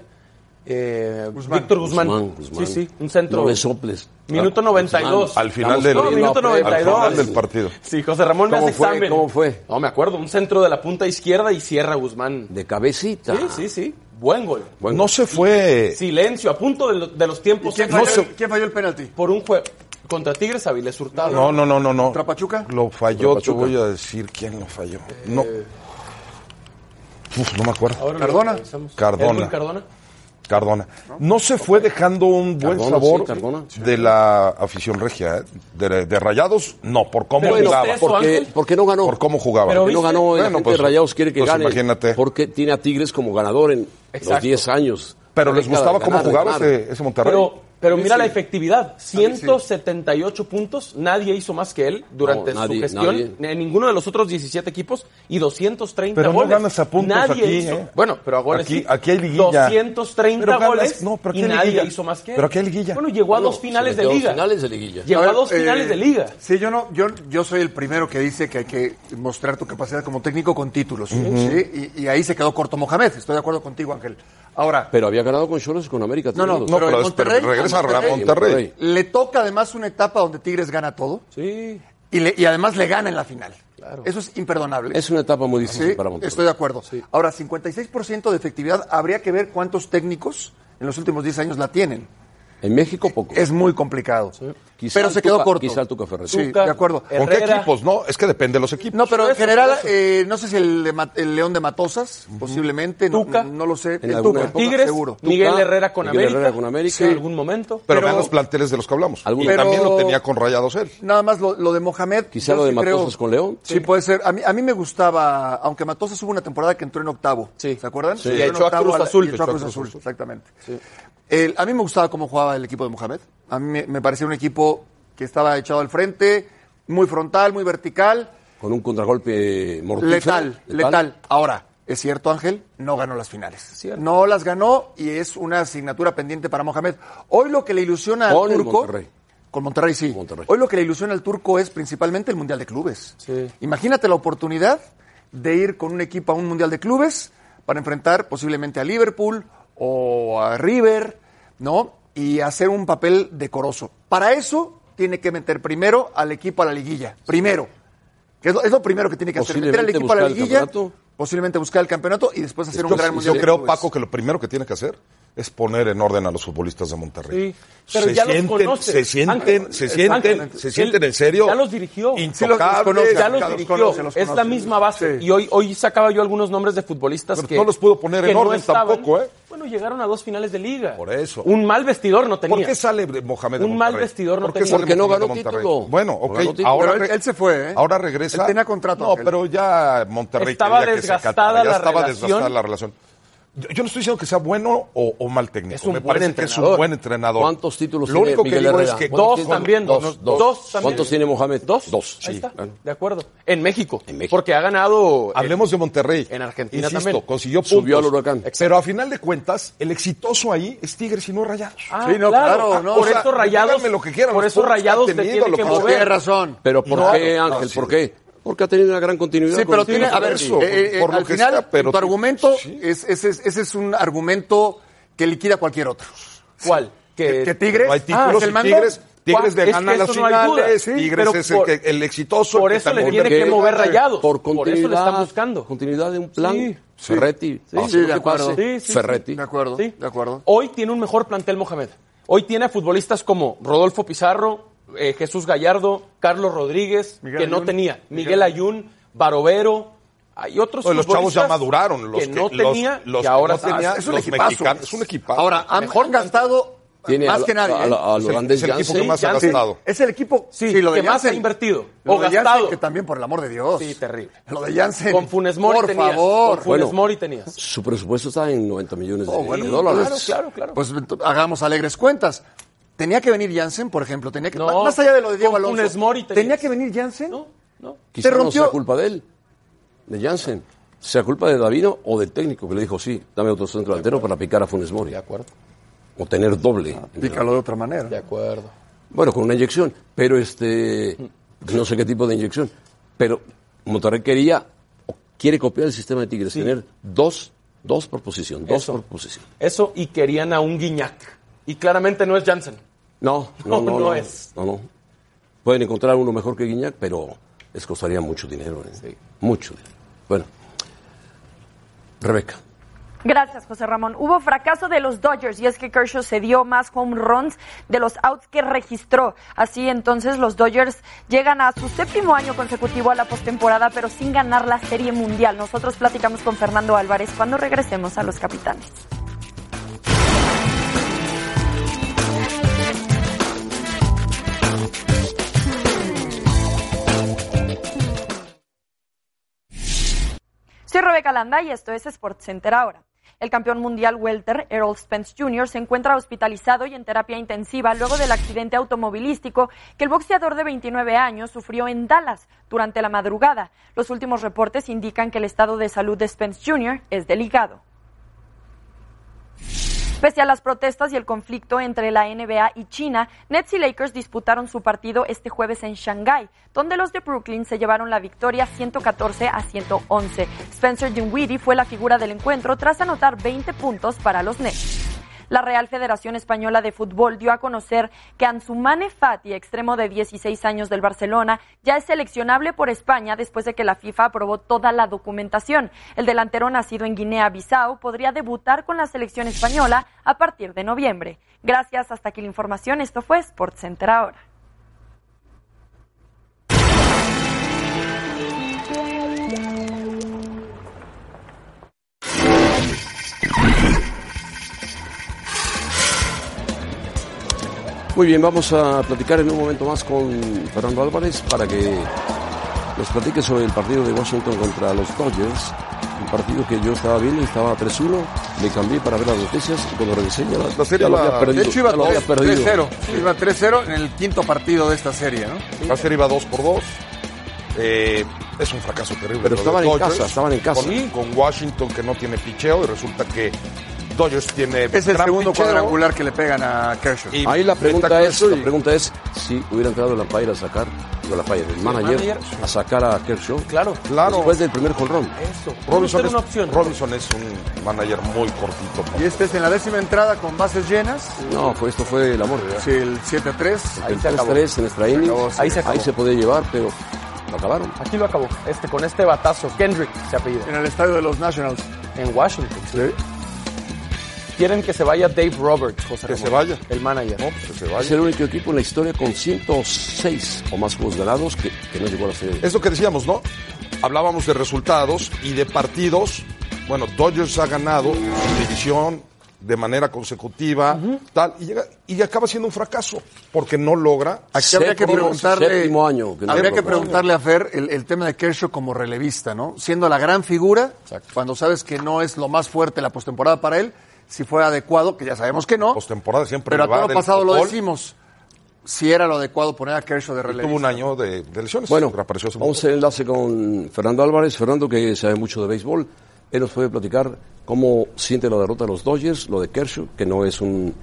Eh, Víctor Guzmán. Sí, sí, un centro. No soples. Minuto 92. Al final, del, minuto 92. al final del partido. Sí, José Ramón me hace fue? examen. ¿Cómo fue? No, me acuerdo. Un centro de la punta izquierda y cierra Guzmán. De cabecita. Sí, sí, sí. Buen gol. no se fue. Silencio, a punto de, los tiempos. ¿Quién falló, ¿Quién falló el penalti? Por un juego. Contra Tigres, Avilés Hurtado. No, no, no, no. no. ¿Contra Pachuca? Lo falló, te voy a decir quién lo falló. No. Uf, no me acuerdo. ¿Cardona? Cardona. Cardona? Cardona. No se fue dejando un buen sabor de la afición regia. ¿eh? De, Rayados, no, por cómo jugaba. Porque, porque, no ganó. Por cómo jugaba. Pero no ganó. Bueno, pues, Rayados quiere que pues gane. Imagínate. Porque tiene a Tigres como ganador en los 10 años. Pero les gustaba cómo jugaba ese, ese Monterrey. Pero mira la efectividad, 178 puntos, nadie hizo más que él durante su gestión, en ninguno de los otros 17 equipos, y 230 pero goles. Pero no ganas a puntos nadie aquí, hizo, ¿eh? Bueno, pero a goles aquí, aquí hay liguilla. 230 goles no, pero y nadie hizo más que él. Pero aquí hay liguilla. Bueno, llegó a dos finales de liga. finales de liguilla. Llegó a, dos finales de liga. Sí, yo no, yo, yo soy el primero que dice que hay que mostrar tu capacidad como técnico con títulos. ¿sí? y, y ahí se quedó corto Mohamed, estoy de acuerdo contigo, Ángel. Ahora, pero había ganado con Cholos y con América. No, no, no, pero, Monterrey, a Monterrey. Le toca además una etapa donde Tigres gana todo. Sí. Y, le, y además le gana en la final. Claro. Eso es imperdonable. Es una etapa muy difícil para Monterrey. Estoy de acuerdo. Sí. Ahora, 56% de efectividad, habría que ver cuántos técnicos en los últimos 10 años la tienen. En México poco. Es muy complicado. pero se quedó corto. Quizá el Tuca Ferretti. Sí, de acuerdo. ¿Con qué equipos? No, es que depende de los equipos. No, pero en general, eh, no sé si el, el, León de Matosas, posiblemente. Tuca. No, lo sé. En el Tuca. Tigres, seguro. Miguel Herrera con Miguel América. Herrera con América. Sí. En algún momento. Pero, vean los planteles de los que hablamos. Y también lo tenía con Rayados él. Nada más lo, lo de Mohamed. Quizá lo de Matosas con León. Sí, puede ser. A mí, a mí me gustaba, aunque Matosas hubo una temporada que entró en octavo. Sí. ¿Se acuerdan? Sí. Y echó a Cruz Azul. Y echó a Cruz Azul, exactamente. El, a mí me gustaba cómo jugaba el equipo de Mohamed. A mí me, me, parecía un equipo que estaba echado al frente, muy frontal, muy vertical. Con un contragolpe mortífero. Letal, letal. letal. Ahora, es cierto, Ángel, no ganó las finales. Cierto. No las ganó y es una asignatura pendiente para Mohamed. Hoy lo que le ilusiona con al turco. Monterrey. Con Monterrey, sí. Monterrey. Hoy lo que le ilusiona al turco es principalmente el Mundial de Clubes. Sí. Imagínate la oportunidad de ir con un equipo a un Mundial de Clubes para enfrentar posiblemente a Liverpool o a River, ¿no? Y hacer un papel decoroso. Para eso tiene que meter primero al equipo a la liguilla. Primero. Que es, lo, es lo primero que tiene que hacer. Meter al equipo a la liguilla, posiblemente buscar el campeonato y después hacer un gran mundial. Yo creo, Paco, que lo primero que tiene que hacer es poner en orden a los futbolistas de Monterrey. Sí, pero se ya sienten, los conoce. Se sienten, Ángel, se sienten, Ángel, se sienten en serio. Ya los dirigió. Intocables. ya los dirigió. conoce, los es la misma base. Sí. Y hoy, hoy sacaba yo algunos nombres de futbolistas Pero que no los pudo poner en no orden estaban. tampoco, ¿eh? Llegaron a dos finales de liga. Por eso. Un mal vestidor no tenía. ¿Por qué sale Mohamed de Un mal vestidor no ¿Por qué tenía. sale Porque no ganó Monterrey? título. Bueno, No ok. título. Ahora, Pero él, él se fue, ¿eh? ahora regresa. Él tenía contrato, No, pero ya Monterrey Estaba quería que se desgastada ya estaba relación. desgastada la relación. Yo no estoy diciendo que sea bueno o, mal técnico. Es un Me buen entrenador. es un buen entrenador. ¿Cuántos títulos Lo único que digo es que dos también, dos, dos, ¿Cuántos tiene Mohamed? Dos. Dos. Ahí está. De acuerdo. En México. En México. Porque ha ganado. Hablemos de Monterrey. En Argentina Insisto, también. consiguió puntos. Subió al huracán. Pero a final de cuentas, el exitoso ahí es Tigres y no Rayados. Ah, sí, no, claro. no, por eso Rayados. lo que quieran. Por eso Rayados te tiene que mover. Tiene razón. Pero ¿por qué, Ángel? ¿Por qué? Porque ha tenido una gran continuidad. Sí, pero tiene, a ver, eh, eh, al final, pero tu argumento, es, ese, ese es un argumento que liquida cualquier otro. ¿Cuál? Que, Tigres, no hay títulos ah, Tigres, Tigres de ganar las finales, Tigres es el, el, exitoso. Por eso le tiene que mover rayado. Por continuidad. Por eso le están buscando. Continuidad de un plan. Sí. Ferretti. Sí, sí, de acuerdo. Ferretti. De acuerdo, de acuerdo. Hoy tiene un mejor plantel Mohamed. Hoy tiene a futbolistas como Rodolfo Pizarro, eh, Jesús Gallardo, Carlos Rodríguez, que no tenía, Miguel Ayun, Barovero, hay otros Los chavos ya maduraron. Los que, no tenía los, y ahora no tenía, es un equipazo. es un equipazo. Ahora, han, mejor gastado más que nadie. es, el, equipo que más ha gastado. Es el equipo sí, lo de que más ha invertido. o gastado. que también, por el amor de Dios. Sí, terrible. Lo de Janssen. Con Funes Mori por favor. Con Funes Mori tenías. Su presupuesto está en 90 millones de, oh, bueno, dólares. Claro, claro, claro. Pues hagamos alegres cuentas. Tenía que venir Janssen, por ejemplo. Tenía que, más allá de lo de Diego Alonso. Funes Mori tenía que venir Janssen. No, no. Quizá no sea culpa de él, de Janssen sea culpa de Davino o del técnico que le dijo, sí, dame otro centro delantero para picar a Funes Mori. De acuerdo. O tener doble. Ah, pícalo de otra manera. De acuerdo. Bueno, con una inyección, pero este, no sé qué tipo de inyección. Pero Monterrey quería, o quiere copiar el sistema de Tigres, tener dos, dos por posición, dos por posición. Eso, y querían a un Guiñac. Y claramente no es Jansen. No, no, no, no, es. No, no. Pueden encontrar uno mejor que Guiñac, pero les costaría mucho dinero. ¿eh? Mucho dinero. Bueno, Rebeca. Gracias, José Ramón. Hubo fracaso de los Dodgers y es que Kershaw se dio más home runs de los outs que registró. Así entonces los Dodgers llegan a su séptimo año consecutivo a la postemporada, pero sin ganar la Serie Mundial. Nosotros platicamos con Fernando Álvarez cuando regresemos a los capitanes. Soy Rebeca Landa y esto es SportsCenter ahora. El campeón mundial welter Errol Spence Jr. se encuentra hospitalizado y en terapia intensiva luego del accidente automovilístico que el boxeador de 29 años sufrió en Dallas durante la madrugada. Los últimos reportes indican que el estado de salud de Spence Jr. es delicado. Pese a las protestas y el conflicto entre la NBA y China, Nets y Lakers disputaron su partido este jueves en Shanghái, donde los de Brooklyn se llevaron la victoria 114 a 111. Spencer Dinwiddie fue la figura del encuentro tras anotar 20 puntos para los Nets. La Real Federación Española de Fútbol dio a conocer que Ansumane Fati, extremo de 16 años del Barcelona, ya es seleccionable por España después de que la FIFA aprobó toda la documentación. El delantero nacido en Guinea-Bissau podría debutar con la selección española a partir de noviembre. Gracias, hasta aquí la información. Esto fue SportsCenter ahora. Muy bien, vamos a platicar en un momento más con Fernando Álvarez para que nos platique sobre el partido de Washington contra los Dodgers. Un partido que yo estaba viendo y estaba 3-1. Me cambié para ver las noticias y cuando regresé ya la, serie lo había perdido. De hecho iba 3-0. Iba 3-0 en el quinto partido de esta serie, ¿no? La serie iba 2 por 2. Eh, es un fracaso terrible. Pero estaban en casa, estaban en casa. Con, con Washington que no tiene picheo y resulta que Dodgers tiene. Es el segundo cuadrangular que le pegan a Kershaw. Ahí la pregunta es, la pregunta es si hubiera entrado la Paira a sacar, o la Paira, el manager, a sacar a Kershaw. Claro, claro. Después del primer jonrón. Eso. Robinson es, una opción. Robinson es un manager muy cortito. ¿Y este es en la décima entrada con bases llenas? No, pues esto fue el amor. Sí, el 7-3. El 3-3 en extra inning. Ahí se, ahí se podía llevar, pero lo acabaron. Aquí lo acabó. Este, con este batazo, Kendrick se apellida. En el estadio de los Nationals. En Washington. Sí. Quieren que se vaya Dave Roberts, José Que se vaya. El manager. No, pues que se vaya. Es el único equipo en la historia con 106 o más juegos ganados que, no llegó a la serie. Es lo que decíamos, ¿no? Hablábamos de resultados y de partidos. Bueno, Dodgers ha ganado su división, de manera consecutiva, tal, y, llega, y acaba siendo un fracaso, porque no logra. Aquí habría que preguntarle, año habría que preguntarle a Fer el, tema de Kershaw como relevista, ¿no? Siendo la gran figura, cuando sabes que no es lo más fuerte la postemporada para él, si fue adecuado, que ya sabemos que no. Postemporada siempre. Pero a todo lo pasado lo decimos. Si era lo adecuado poner a Kershaw de relevista. Tuvo un año de, lesiones. Bueno, vamos a enlace con Fernando Álvarez. Fernando, que sabe mucho de béisbol. Él nos puede platicar cómo siente la derrota de los Dodgers, lo de Kershaw, que no es un,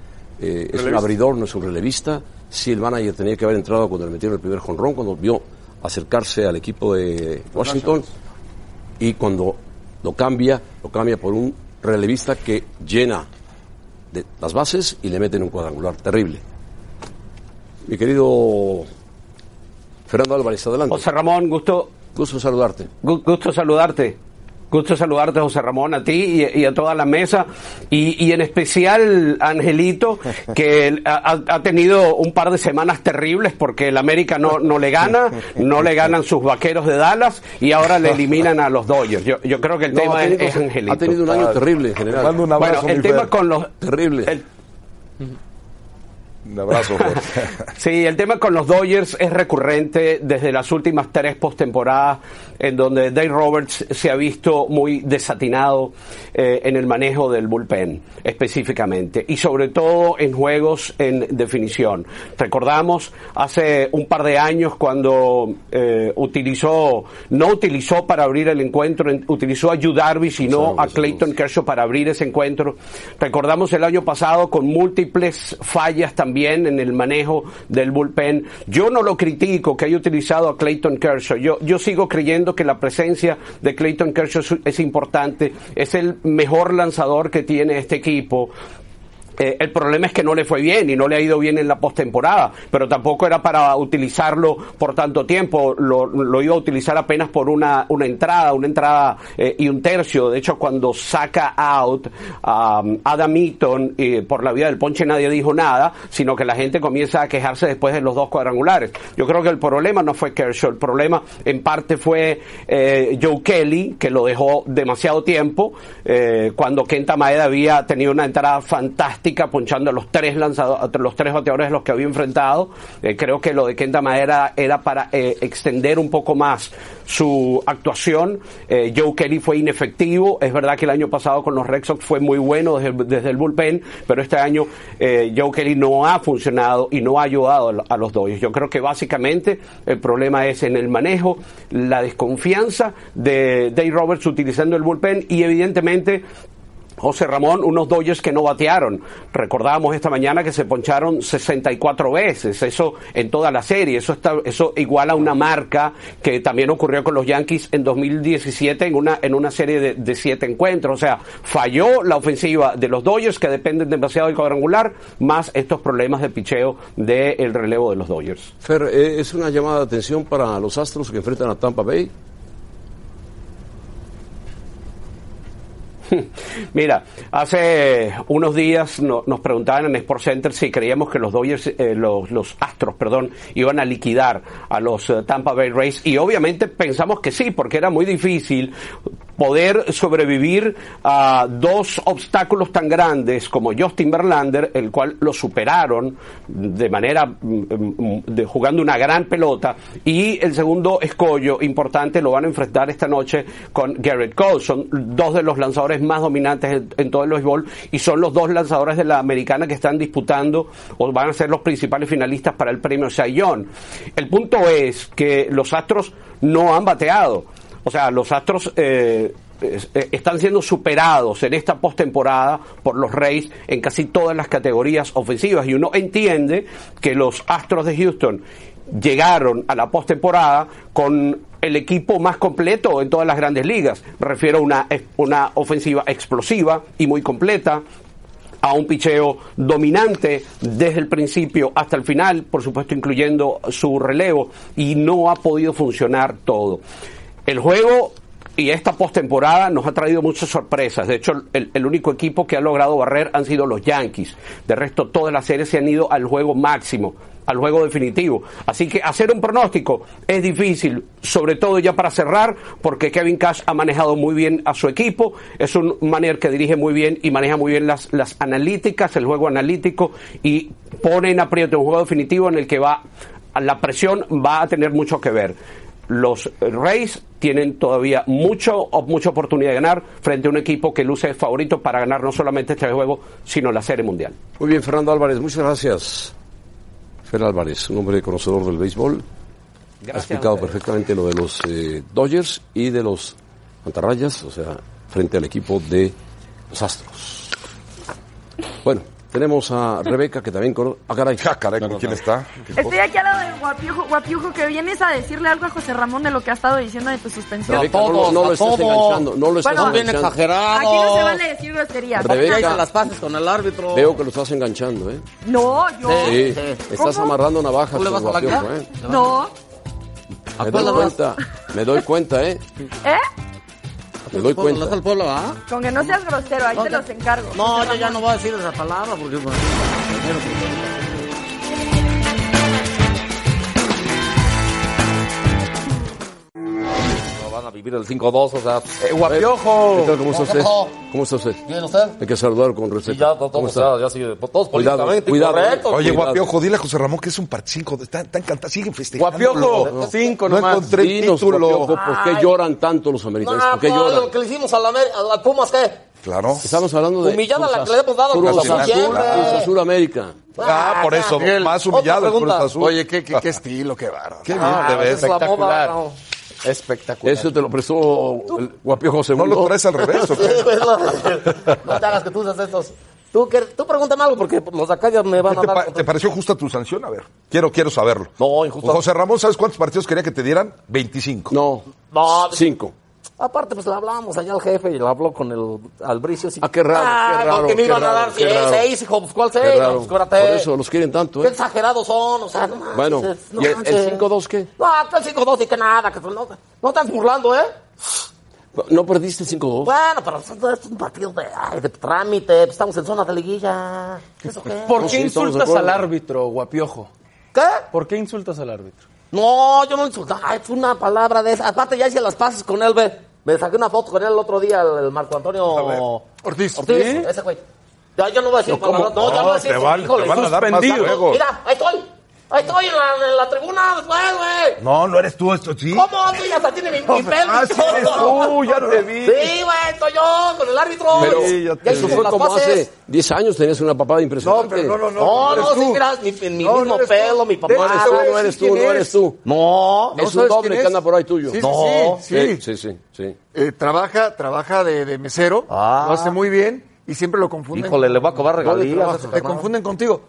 eh, es un abridor, no es un relevista. Si el manager tenía que haber entrado cuando le metieron el primer jonrón, cuando vio acercarse al equipo de Washington, y cuando lo cambia, lo cambia por un relevista que llena de las bases y le mete en un cuadrangular terrible. Mi querido Fernando Álvarez, adelante. José Ramón, gusto. Gusto saludarte. Gusto saludarte. Gusto saludarte, José Ramón, a ti y, a toda la mesa, y, en especial a Angelito, que ha, tenido un par de semanas terribles porque el América no, no le gana, no le ganan sus vaqueros de Dallas y ahora le eliminan a los Dodgers. Yo, yo creo que el tema es, Angelito. Ha tenido un año terrible en general. bueno, el tema con los... Terrible. Un abrazo. [LAUGHS] sí, el tema con los Dodgers es recurrente desde las últimas tres postemporadas, en donde Dave Roberts se ha visto muy desatinado eh, en el manejo del bullpen, específicamente, y sobre todo en juegos en definición. Recordamos hace un par de años cuando eh, utilizó, no utilizó para abrir el encuentro, utilizó a Yu Darvish y no a Clayton Kershaw para abrir ese encuentro. Recordamos el año pasado con múltiples fallas también en el manejo del bullpen. Yo no lo critico que haya utilizado a Clayton Kershaw. Yo, yo sigo creyendo que la presencia de Clayton Kershaw es importante. Es el mejor lanzador que tiene este equipo. Eh, el problema es que no le fue bien y no le ha ido bien en la postemporada, pero tampoco era para utilizarlo por tanto tiempo, lo, iba a utilizar apenas por una, una entrada, una entrada eh, y un tercio. De hecho, cuando saca out a um, Adam Eaton y por la vía del ponche nadie dijo nada, sino que la gente comienza a quejarse después de los dos cuadrangulares. Yo creo que el problema no fue Kershaw, el problema en parte fue eh, Joe Kelly, que lo dejó demasiado tiempo, cuando Kenta Maeda había tenido una entrada fantástica ponchando a los tres lanzadores, los tres bateadores los que había enfrentado. Eh, creo que lo de Kenta Madera era para eh, extender un poco más su actuación. Eh, Joe Kelly fue inefectivo. Es verdad que el año pasado con los Red Sox fue muy bueno desde, el bullpen, pero este año Joe Kelly no ha funcionado y no ha ayudado a los Dodgers. Yo creo que básicamente el problema es en el manejo, la desconfianza de Dave Roberts utilizando el bullpen y evidentemente José Ramón, unos Dodgers que no batearon. Recordábamos esta mañana que se poncharon 64 veces, eso en toda la serie, eso está, eso iguala a una marca que también ocurrió con los Yankees en 2017 en una, en una serie de, siete encuentros. O sea, falló la ofensiva de los Dodgers que dependen demasiado del cuadrangular, más estos problemas de picheo del relevo de los Dodgers. Fer, eh, ¿es una llamada de atención para los Astros que enfrentan a Tampa Bay? [LAUGHS] Mira, hace unos días nos preguntaban en Sport Center si creíamos que los Dodgers, eh, los, Astros, perdón, iban a liquidar a los eh, Tampa Bay Rays y obviamente pensamos que sí, porque era muy difícil poder sobrevivir a dos obstáculos tan grandes como Justin Verlander, el cual lo superaron de manera mm, de jugando una gran pelota y el segundo escollo importante lo van a enfrentar esta noche con Garrett Cole. Son dos de los lanzadores más dominantes en, todo el béisbol y son los dos lanzadores de la americana que están disputando o van a ser los principales finalistas para el premio Cy. El punto es que los Astros no han bateado. O sea, los Astros eh, eh, están siendo superados en esta postemporada por los Rays en casi todas las categorías ofensivas y uno entiende que los Astros de Houston llegaron a la postemporada con el equipo más completo en todas las grandes ligas. Me refiero a una, una ofensiva explosiva y muy completa, a un picheo dominante desde el principio hasta el final, por supuesto incluyendo su relevo, y no ha podido funcionar todo. El juego y esta postemporada nos ha traído muchas sorpresas. De hecho, el, el, único equipo que ha logrado barrer han sido los Yankees. De resto, todas las series se han ido al juego máximo, al juego definitivo. Así que hacer un pronóstico es difícil, sobre todo ya para cerrar, porque Kevin Cash ha manejado muy bien a su equipo. Es un manager que dirige muy bien y maneja muy bien las, las analíticas, el juego analítico, y pone en aprieto un juego definitivo en el que va la presión va a tener mucho que ver los Rays tienen todavía mucho, mucha oportunidad de ganar frente a un equipo que luce favorito para ganar no solamente este juego, sino la Serie Mundial. Muy bien, Fernando Álvarez, muchas gracias. Fer Álvarez, un hombre conocedor del béisbol. ha explicado perfectamente lo de los eh, Dodgers y de los Mantarrayas, o sea, frente al equipo de los Astros. Bueno, tenemos a Rebeca, que también conoce. Ah, caray. Ah, caray, ¿con quién está? Estoy aquí al lado del guapiujo, guapiujo, que vienes a decirle algo a José Ramón de lo que ha estado diciendo de tu suspensión. Rebeca, no, lo- no lo estás enganchando. No lo estás Bueno, enganchando. bien exagerado. Aquí no se vale decir groserías. Rebeca. No- las pases con el árbitro. Veo que lo estás enganchando, ¿eh? No, yo. Sí, estás ¿Cómo? amarrando navajas, ¿Tú le vas a la guapiojo, cara? ¿eh? No. Me doy cuenta, me doy cuenta, ¿eh? ¿Eh? Me doy cuenta. el pueblo, ¿ah? Con que no seas grosero, ahí te los encargo. No, yo ya no voy a decir esa palabra porque... bueno, van a vivir el 5-2, o sea... Eh, guapiojo. ¿Qué tal? ¿Cómo está ¿Qué usted? ¿Cómo está usted? ¿Bien usted? Hay que saludar con respeto. Sí, ya todos, ¿Cómo está? ya, ya sigue, todos Cuidado, políticamente cuidado. incorrectos. Oye, Cuidado. Guapiojo, dile a José Ramón que es un par cinco. Está, está encantado, siguen festejando. Guapiojo, cinco No nomás. encontré el Dinos, título. guapiojo, ¿por qué lloran tanto los americanos? No, ¿Por qué pues, lloran? lo que le hicimos a la, a la Pumas, ¿qué? Claro. Estamos hablando de... Humillada la que le hemos dado Cruz Azul, siempre. Cruz Azul América. Ah, por eso, Miguel, más humillado el Cruz. Azul. Oye, qué, qué, qué estilo, qué bárbaro. Qué bien Ah, te ves. esa es la moda, espectacular. No. Espectacular. Eso te lo prestó el guapiojo ¿No segundo. lo traes al revés o qué? [LAUGHS] Sí, no, no te hagas que tú seas estos. Tú, que, tú pregúntame algo porque los de acá ya me van ¿Qué a te, dar. pa- te pareció justa tu sanción? A ver, quiero, quiero saberlo. No, injusto. José Ramón, ¿sabes cuántos partidos quería que te dieran? 25. No, No, cinco. Aparte, pues le hablamos allá al jefe y le habló con el Albricio. Ah, qué raro, Ah, qué raro, porque me qué iban a dar qué seis, raro. seis, hijo. Pues, ¿cuál Qué seis? raro. No, pues. Por eso los quieren tanto, Qué ¿eh? exagerados son, o sea, no manches, Bueno, no ¿y el, manches. el 5-2 qué? No, el 5-2 y que nada, que no, no estás burlando, ¿eh? ¿No perdiste el 5-2? Bueno, pero esto es un partido de, ay, de trámite, pues, estamos en zona de liguilla. ¿Eso qué? ¿Por No, qué sí, insultas al árbitro, guapiojo? ¿Qué? ¿Por qué insultas al árbitro? No, yo no insulté. Ay, fue una palabra de esa. Aparte, ya hice las pases con él, ve. Me saqué una foto con él el otro día, el, el Marco Antonio Ortiz. Ortiz. ¿Sí? Ese güey. Ya, yo no voy a decir No. No, ya no voy a decir. te van- híjole, te van a dar más. Mira, ahí estoy. Ahí estoy en la, en la tribuna después, güey. No, no eres tú, esto sí. ¿Cómo? Sí, hasta tiene mi, mi [LAUGHS] pelo. Ah, sí eres tú, ya te vi. Sí, güey, estoy yo con el árbitro. Pero Sí, ya te- eso fue como pases. hace 10 años, tenías una papada impresionante. No, pero no, no, no. No, eres no, tú. sí, mira, mi, en mi No, no mismo tú. pelo, mi papá. No eres tú, no eres tú, no es. eres tú. No, ¿No Es un doble que anda por ahí tuyo. Sí, No. sí. sí. sí, sí, sí. Eh, trabaja, trabaja de, de mesero, Ah. lo hace muy bien y siempre lo confunden. Híjole, le voy a cobrar regalías. Te confunden contigo.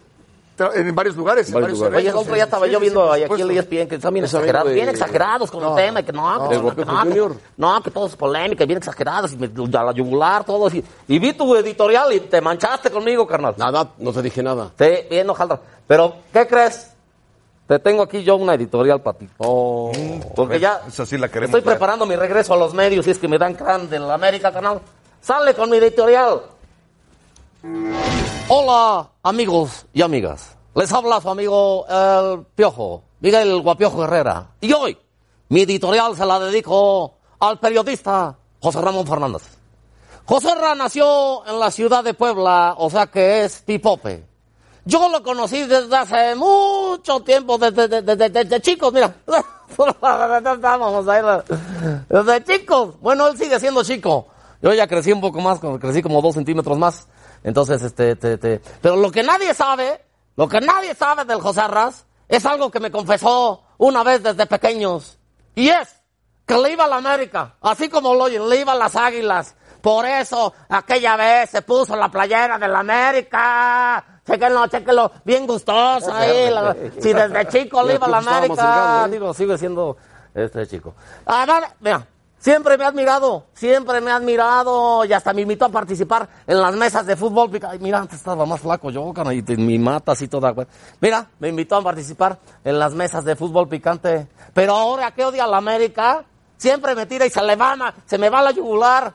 En varios lugares. En Varios lugares. Oye, otro día estaba sí, yo sí, viendo ahí aquí el. ESPN que están bien Es amigo exagerados, bien exagerados con el tema, y que no, que, no, que, no, que- Junior. no, que todo es polémica, bien exagerados, y me, a la yugular, todo así. Y vi tu editorial y te manchaste conmigo, carnal. Nada, no te dije nada. Sí, bien hojaldra. Pero, ¿qué crees? Te tengo aquí yo una editorial para ti. Oh, Porque ya Esa sí la queremos estoy ver. preparando mi regreso a los medios, y es que me dan can de la América, canal. Sale con mi editorial. Hola, amigos y amigas. Les habla su amigo el Piojo, Miguel Guapiojo Herrera. Y hoy, mi editorial se la dedico al periodista José Ramón Fernández. José Ra nació en la ciudad de Puebla, o sea que es pipope. Yo lo conocí desde hace mucho tiempo, desde, desde, desde- desde chicos, mira. [LAUGHS] Desde chicos. Bueno, él sigue siendo chico. Yo ya crecí un poco más, crecí como dos centímetros más. Entonces, este, te- te- pero lo que nadie sabe, lo que nadie sabe del José Arras, es algo que me confesó una vez desde pequeños. Y es que le iba a la América, así como lo oyen, le iba a las águilas. Por eso, aquella vez se puso la playera de la América. Chéquenlo, chéquenlo, bien gustoso ahí. [LAUGHS] la- si desde chico le iba a la América, ¿eh? digo, sigue siendo este chico. Además, mira, siempre me ha admirado, siempre me ha admirado y hasta me invitó a participar en las mesas de fútbol. Ay, mira, antes estaba más flaco yo, y mi mata así toda. Mira, me invitó a participar en las mesas de fútbol picante. Pero ahora que odia a la América, Siempre me tira y se le va, se me va la yugular.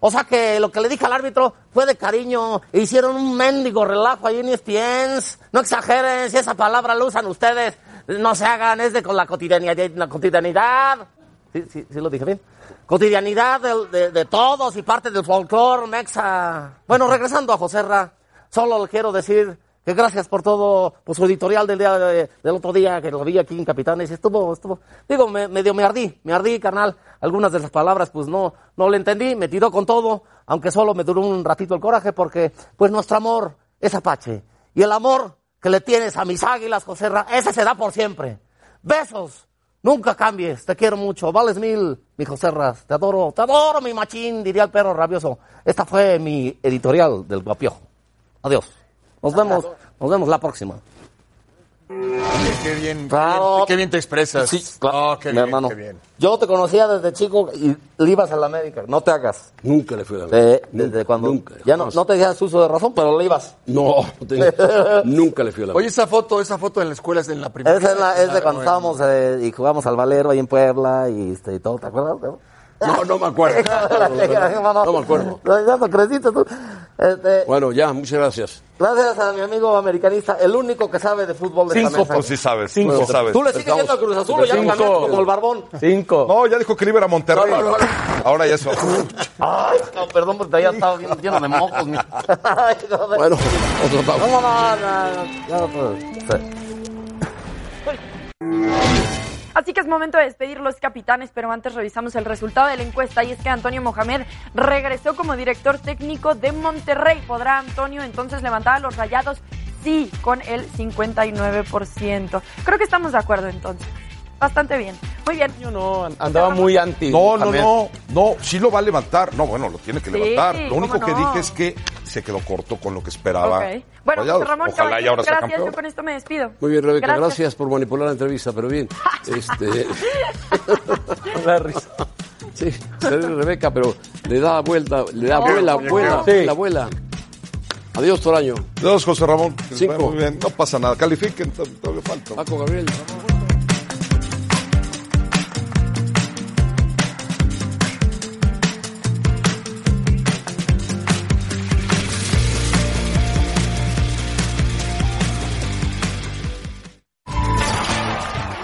O sea que lo que le dije al árbitro fue de cariño. Hicieron un mendigo relajo ahí en ESPN. No exageren, si esa palabra la usan ustedes, no se hagan, es de con. La cotidianidad. ¿Sí, sí, sí lo dije bien? Cotidianidad de, de, todos y parte del folclore mexa. Bueno, regresando a José Ra, solo le quiero decir que gracias por todo, por su editorial del día del otro día, que lo vi aquí en Capitanes, estuvo, estuvo, digo, me, medio me ardí, me ardí, carnal, algunas de las palabras pues no, no le entendí, me tiró con todo, aunque solo me duró un ratito el coraje, porque pues nuestro amor es Apache, y el amor que le tienes a mis águilas, José Ra, ese se da por siempre. Besos, nunca cambies, te quiero mucho, vales mil, mi José Ras, te adoro, te adoro, mi machín, diría el perro rabioso. Esta fue mi editorial del guapiojo. Adiós. Nos vemos, nos vemos la próxima. Qué bien, qué bien te expresas. Sí, claro, mi hermano. Yo te conocía desde chico y le ibas a la América. No te hagas. Nunca le fui a la América. desde cuando. Nunca. Ya no, no te dejas uso de razón, pero le ibas. No, [LAUGHS] nunca le fui a la América. Oye, esa foto, esa foto en la escuela es de la primera. Es, la, es de cuando estábamos eh, y jugamos al Valero ahí en Puebla y, este, y todo, ¿te acuerdas? No, no me acuerdo. no, me acuerdo. Ya no creciste tú. Este, bueno, ya, muchas gracias. Gracias a mi amigo americanista, el único que sabe de fútbol de Cinco, pues sí sabes. Cinco. Sí sabes. ¿Tú le sigues yendo a Cruz Azul o ya cambiaste como el barbón? Cinco. No, ya dijo que iba a Monterrey. No, no, no, Ahora ya eso. Ay, no, perdón, porque ya estaba lleno de mocos. Mi... bueno, otro pausa. No, no, no, no, Así que es momento de despedir los capitanes, pero antes revisamos el resultado de la encuesta y es que Antonio Mohamed regresó como director técnico de Monterrey. ¿Podrá Antonio entonces levantar a los rayados? Sí, con el 59%. Creo que estamos de acuerdo entonces. Bastante bien. Muy bien. Yo no, andaba muy anti. No, no, no, no, sí lo va a levantar. No, bueno, lo tiene que levantar. Lo único que dije es que se quedó corto con lo que esperaba. Okay. Bueno, José Ramón, Ojalá y ahora gracias, yo con esto me despido. Muy bien, Rebeca, gracias, por manipular la entrevista, pero bien. [LAUGHS] este... [LAUGHS] la risa. Sí, Rebeca, pero le da vuelta, le da vuela, vuela, sí. la vuela. Adiós, Toraño. Adiós, José Ramón. Cinco. Muy bien, no pasa nada. Califiquen, todavía falta. Paco Gabriel.